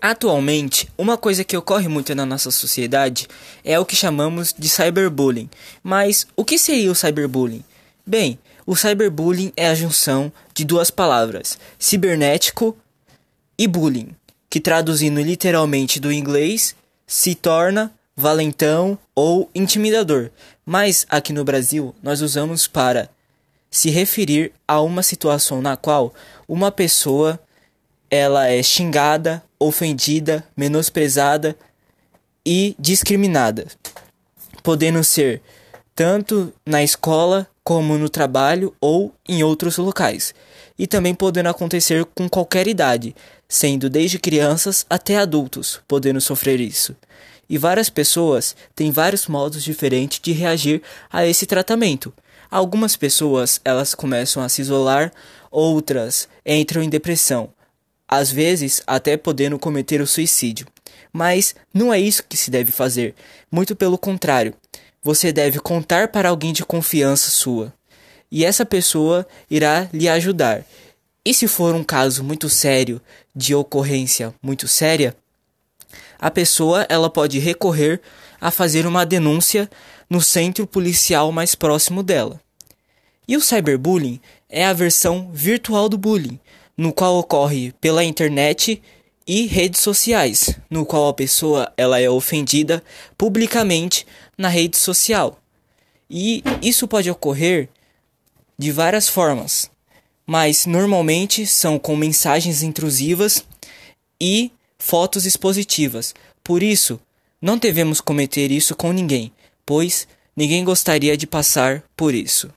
Atualmente, uma coisa que ocorre muito na nossa sociedade é o que chamamos de cyberbullying. Mas o que seria o cyberbullying? Bem, o cyberbullying é a junção de duas palavras, cibernético e bullying, que traduzindo literalmente do inglês se torna valentão ou intimidador. Mas aqui no Brasil nós usamos para se referir a uma situação na qual uma pessoa ela é xingada, ofendida, menosprezada e discriminada, podendo ser tanto na escola como no trabalho ou em outros locais, e também podendo acontecer com qualquer idade, sendo desde crianças até adultos podendo sofrer isso. E várias pessoas têm vários modos diferentes de reagir a esse tratamento. Algumas pessoas elas começam a se isolar, outras entram em depressão, às vezes até podendo cometer o suicídio. Mas não é isso que se deve fazer, muito pelo contrário. Você deve contar para alguém de confiança sua, e essa pessoa irá lhe ajudar. E se for um caso muito sério, de ocorrência muito séria, a pessoa ela pode recorrer a fazer uma denúncia no centro policial mais próximo dela. E o cyberbullying é a versão virtual do bullying, no qual ocorre pela internet e redes sociais, no qual a pessoa ela é ofendida publicamente na rede social. E isso pode ocorrer de várias formas, mas normalmente são com mensagens intrusivas e fotos expositivas. Por isso, não devemos cometer isso com ninguém, pois ninguém gostaria de passar por isso.